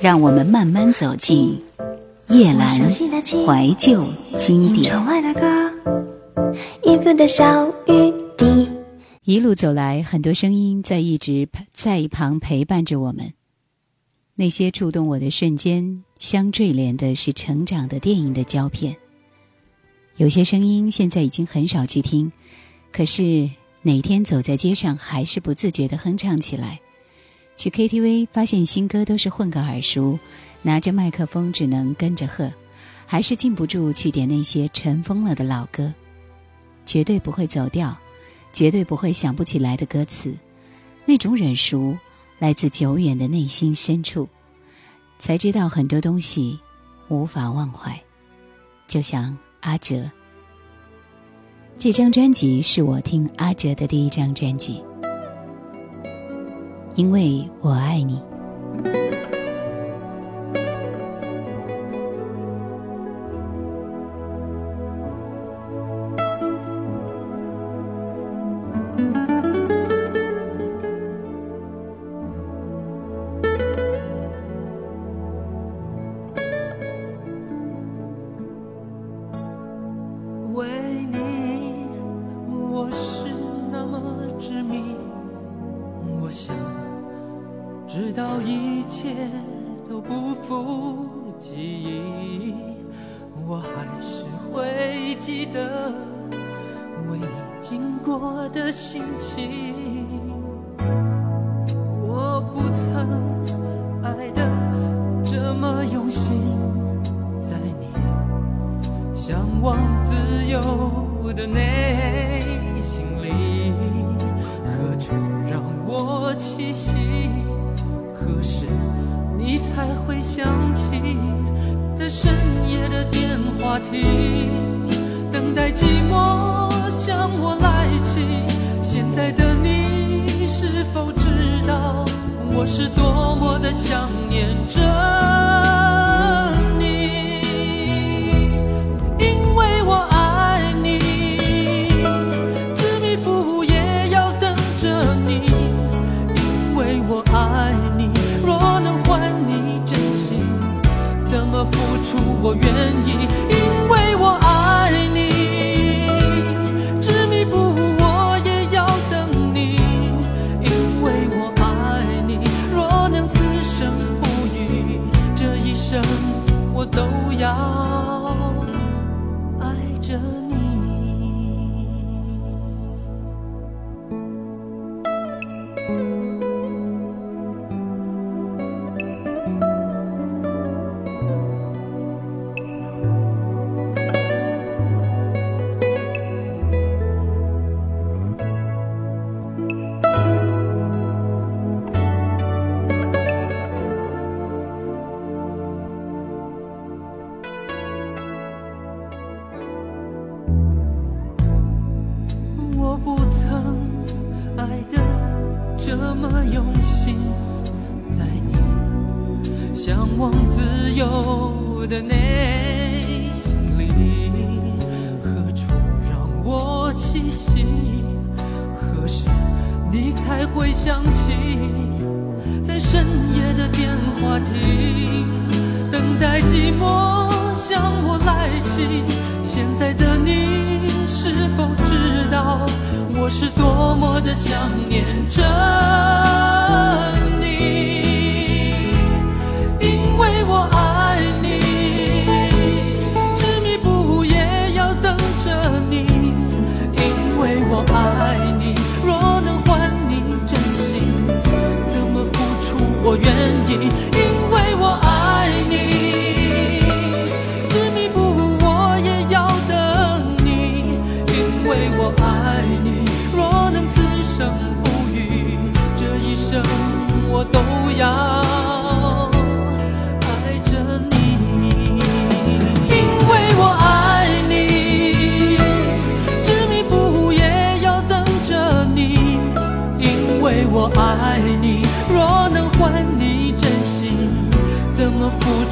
让我们慢慢走进叶阑怀旧经典。一路走来，很多声音在一直在一旁陪伴着我们。那些触动我的瞬间，相坠连的是成长的电影的胶片。有些声音现在已经很少去听，可是哪天走在街上，还是不自觉地哼唱起来。去 KTV 发现新歌都是混个耳熟，拿着麦克风只能跟着和，还是禁不住去点那些尘封了的老歌。绝对不会走调，绝对不会想不起来的歌词，那种忍熟。来自久远的内心深处，才知道很多东西无法忘怀。就像阿哲，这张专辑是我听阿哲的第一张专辑，因为我爱你。我的心情我不曾爱的这么用心在你向往自由的内心里何处让我栖息？何时你才会想起在深夜的电话亭等待寂寞是多么的想念着你因为我爱你执迷不悟也要等着你因为我爱你若能换你真心怎么付出我愿意向往自由的内心里何处让我栖息何时你才会想起在深夜的电话亭等待寂寞向我来袭现在的你是否知道我是多么的想念着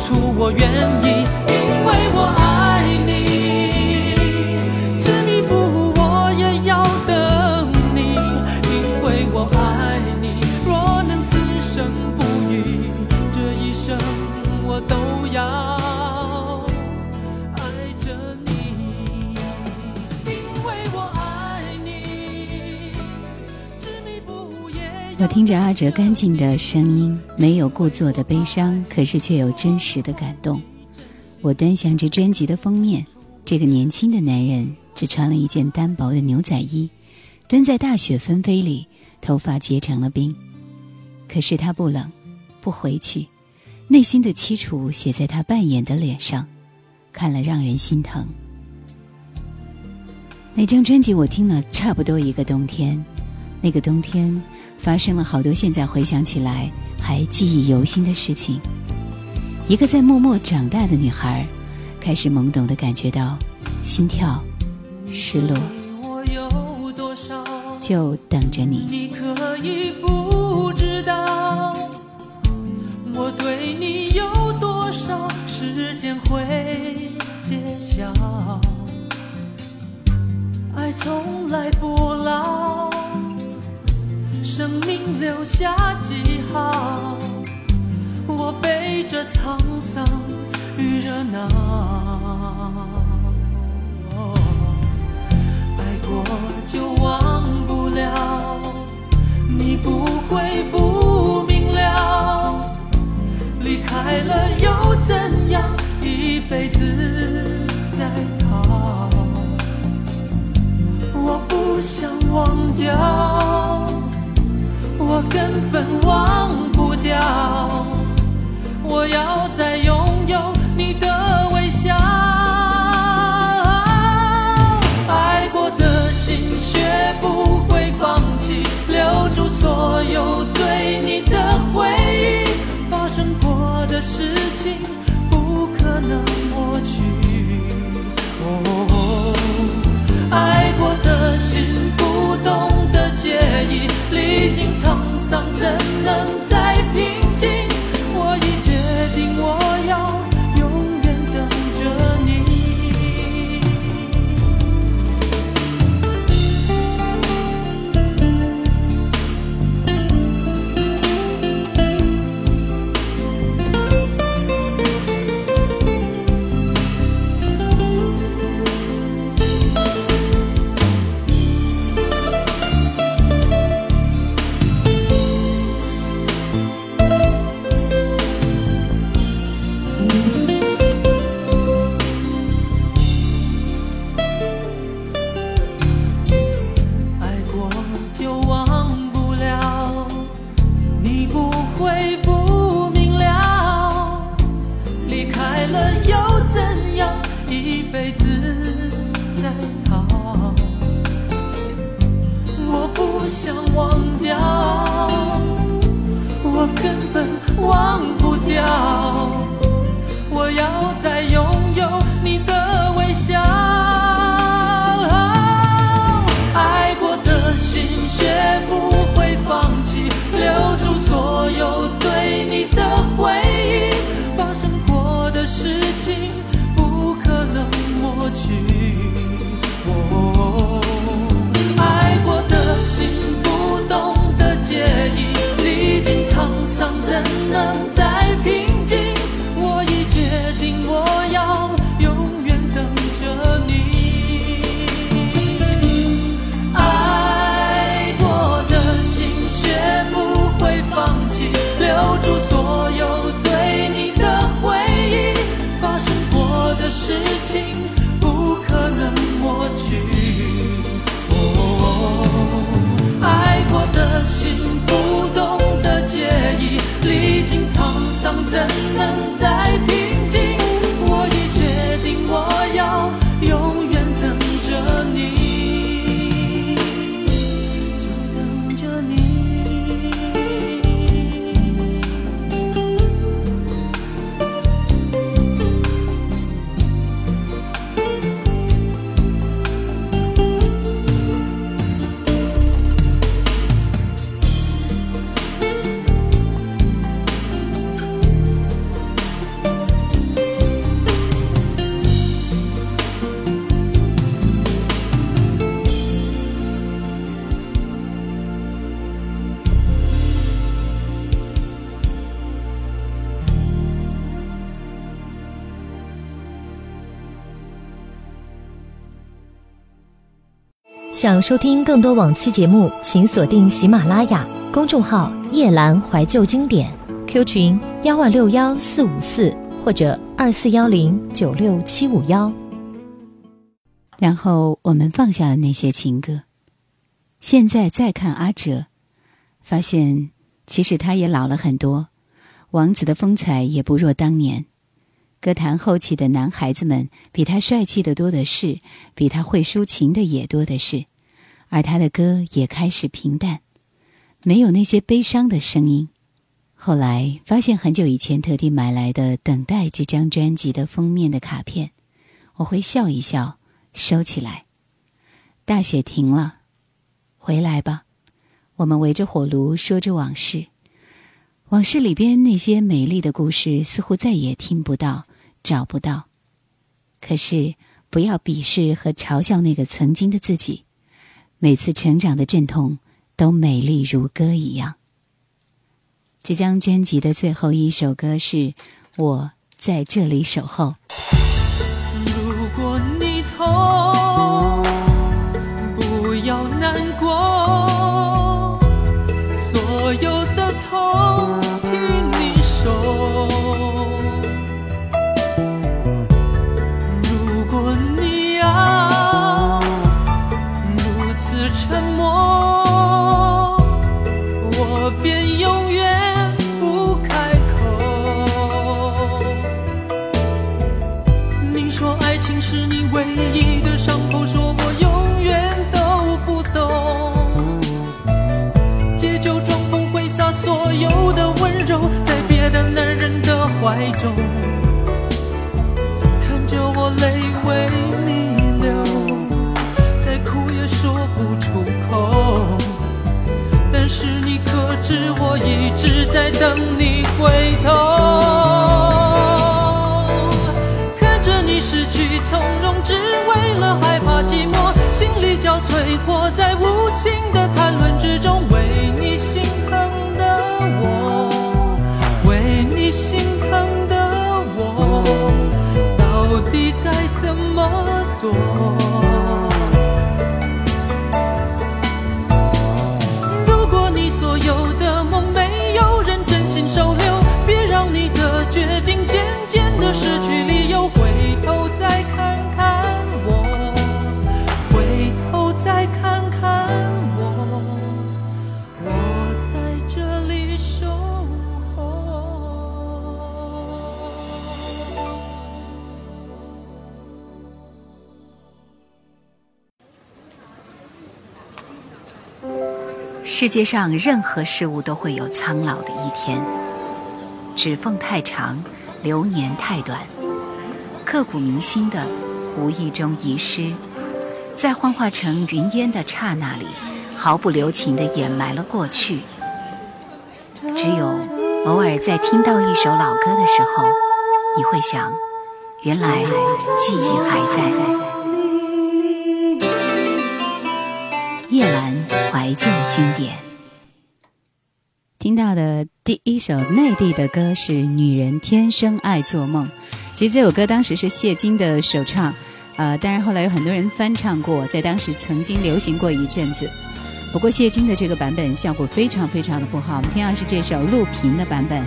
出我愿意我听着阿哲干净的声音，没有故作的悲伤，可是却有真实的感动。我端详着专辑的封面，这个年轻的男人只穿了一件单薄的牛仔衣，蹲在大雪纷飞里，头发结成了冰。可是他不冷，不回去，内心的凄楚写在他扮演的脸上，看了让人心疼。那张专辑我听了差不多一个冬天，那个冬天。发生了好多现在回想起来还记忆犹新的事情。一个在默默长大的女孩，开始懵懂的感觉到心跳、失落，就等着你。你可以不知道，我对你有多少，时间会揭晓。爱从来不老。生命留下记号，我背着沧桑与热闹。爱过就忘不了，你不会不明了。离开了又怎样？一辈子在逃，我不想忘掉。我根本忘不掉，我要再拥有你的微笑。爱过的心学不会放弃，留住所有对你的回忆。发生过的事情不可能抹去。哦，爱过的心不懂得介意，历经沧。怎能想收听更多往期节目，请锁定喜马拉雅。公众号“夜阑怀旧经典 ”，Q 群幺二六幺四五四或者二四幺零九六七五幺。然后我们放下了那些情歌，现在再看阿哲，发现其实他也老了很多，王子的风采也不若当年。歌坛后期的男孩子们比他帅气的多的是，比他会抒情的也多的是，而他的歌也开始平淡，没有那些悲伤的声音。后来发现很久以前特地买来的《等待》这张专辑的封面的卡片，我会笑一笑，收起来。大雪停了，回来吧，我们围着火炉说着往事。往事里边那些美丽的故事，似乎再也听不到、找不到。可是，不要鄙视和嘲笑那个曾经的自己。每次成长的阵痛，都美丽如歌一样。即将专辑的最后一首歌是《我在这里守候》。从容，只为了害怕寂寞，心力交瘁，活在世界上任何事物都会有苍老的一天，指缝太长，流年太短，刻骨铭心的无意中遗失，在幻化成云烟的刹那里，毫不留情地掩埋了过去。只有偶尔在听到一首老歌的时候，你会想，原来记忆还在。怀旧经典，听到的第一首内地的歌是《女人天生爱做梦》。其实这首歌当时是谢金的首唱，呃，当然后来有很多人翻唱过，在当时曾经流行过一阵子。不过谢金的这个版本效果非常非常的不好，我们听到是这首陆平的版本。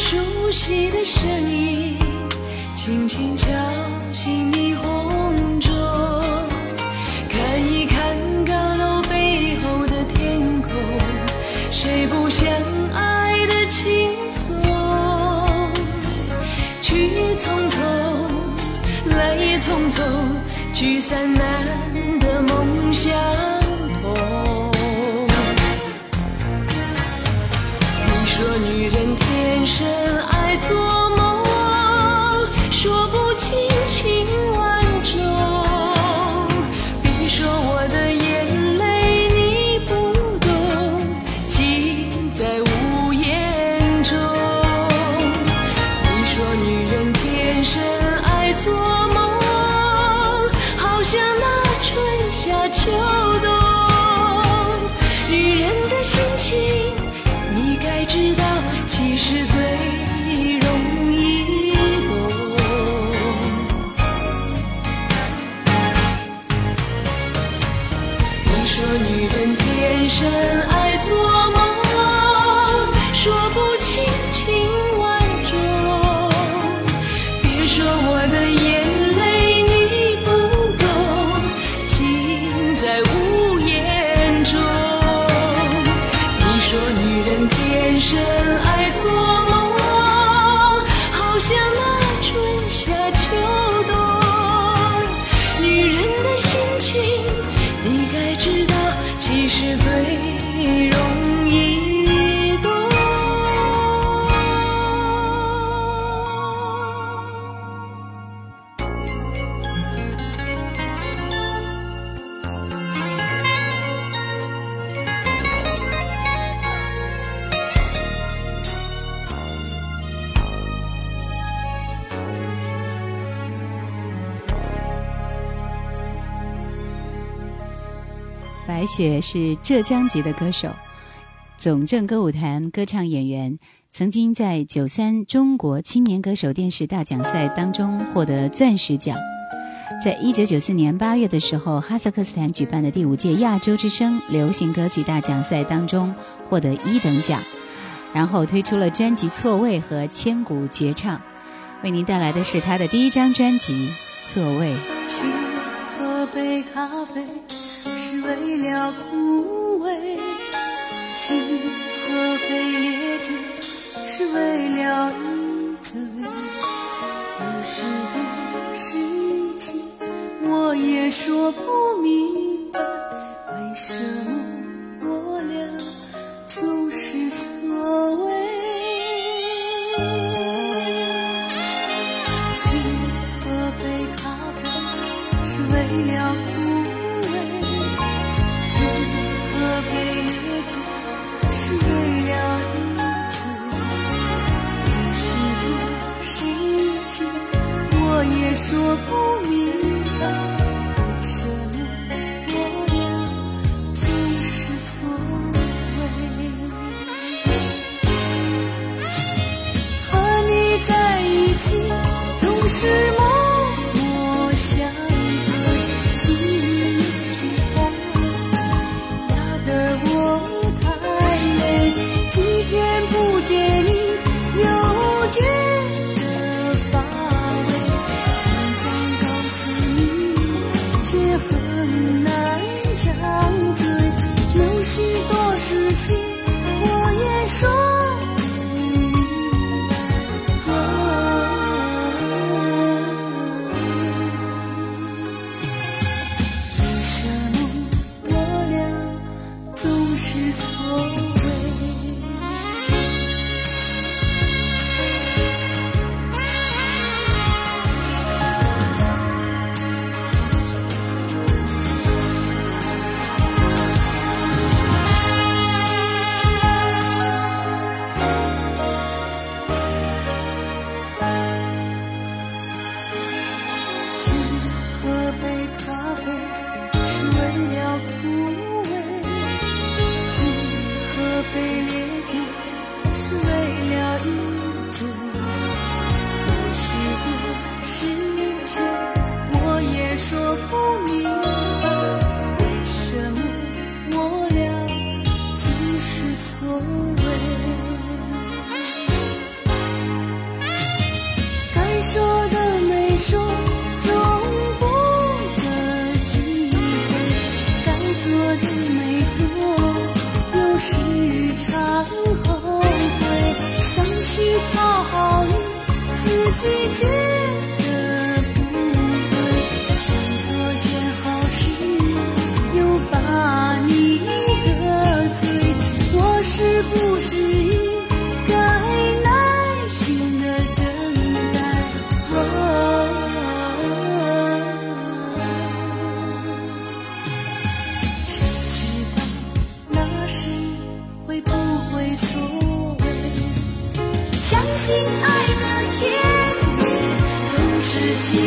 熟悉的声音，轻轻敲醒你红钟。看一看高楼背后的天空，谁不想爱的轻松？去匆匆，来也匆匆，聚散难得梦想其实最雪是浙江籍的歌手，总政歌舞团歌唱演员，曾经在九三中国青年歌手电视大奖赛当中获得钻石奖。在一九九四年八月的时候，哈萨克斯坦举办的第五届亚洲之声流行歌曲大奖赛当中获得一等奖，然后推出了专辑《错位》和《千古绝唱》，为您带来的是他的第一张专辑《错位》。为了枯萎；去喝杯烈酒，是为了一醉。有许多事情，我也说不明白，为什么说不明白，为什么我俩总是错位。和你在一起，总是。自己觉得不对，想做件好事，又把你得罪，我是不是应该耐心的等待？谁知道那时会不会错位？相信爱的甜蜜总是心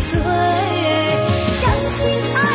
碎，相信爱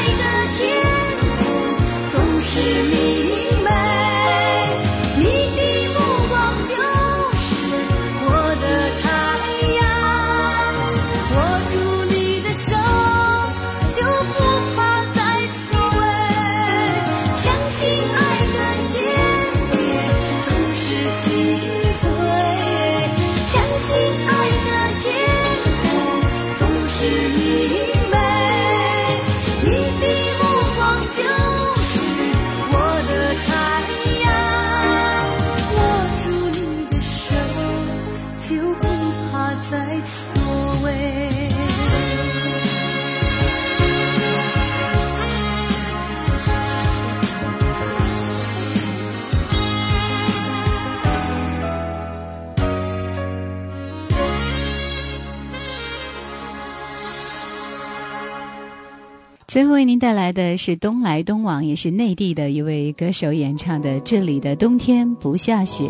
最后为您带来的是东来东往，也是内地的一位歌手演唱的《这里的冬天不下雪》。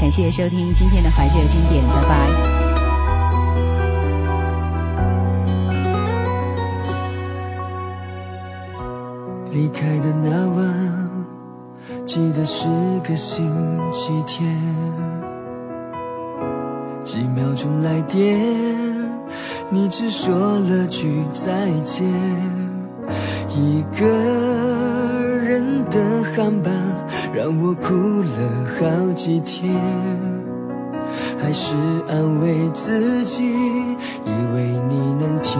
感谢收听今天的怀旧经典，拜拜。离开的那晚，记得是个星期天，几秒钟来电，你只说了句再见。一个人的航班让我哭了好几天，还是安慰自己，以为你能听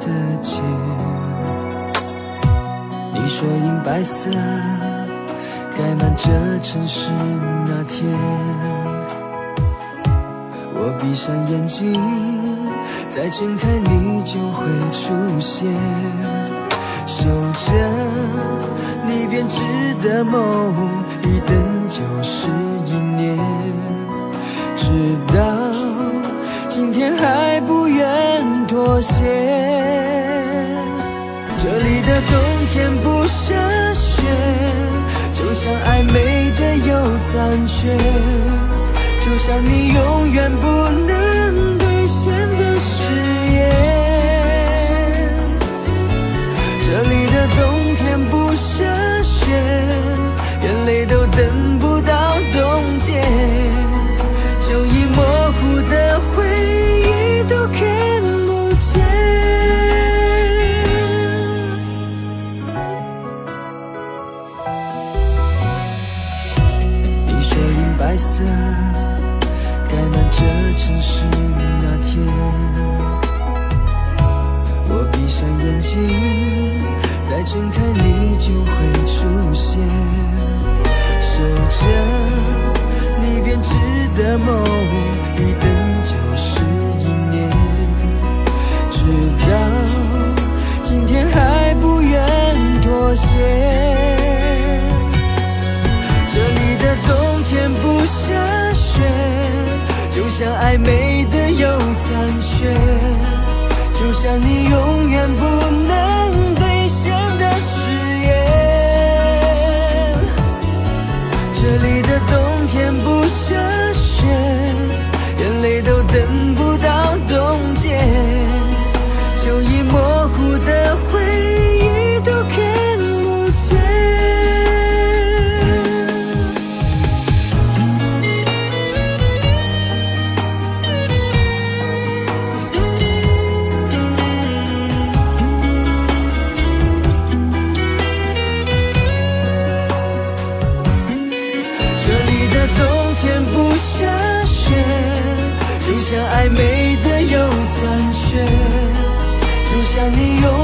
得见。你说银白色盖满这城市那天，我闭上眼睛，再睁开你就会出现，守着你编织的梦，一等就是一年，直到今天还不愿妥协。这里的冬天不下雪，就像暧昧的有残缺，就像你永远不能深的梦，一等就是一年，直到今天还不愿妥协。这里的冬天不下雪，就像暧昧的有残缺，就像你永远不你有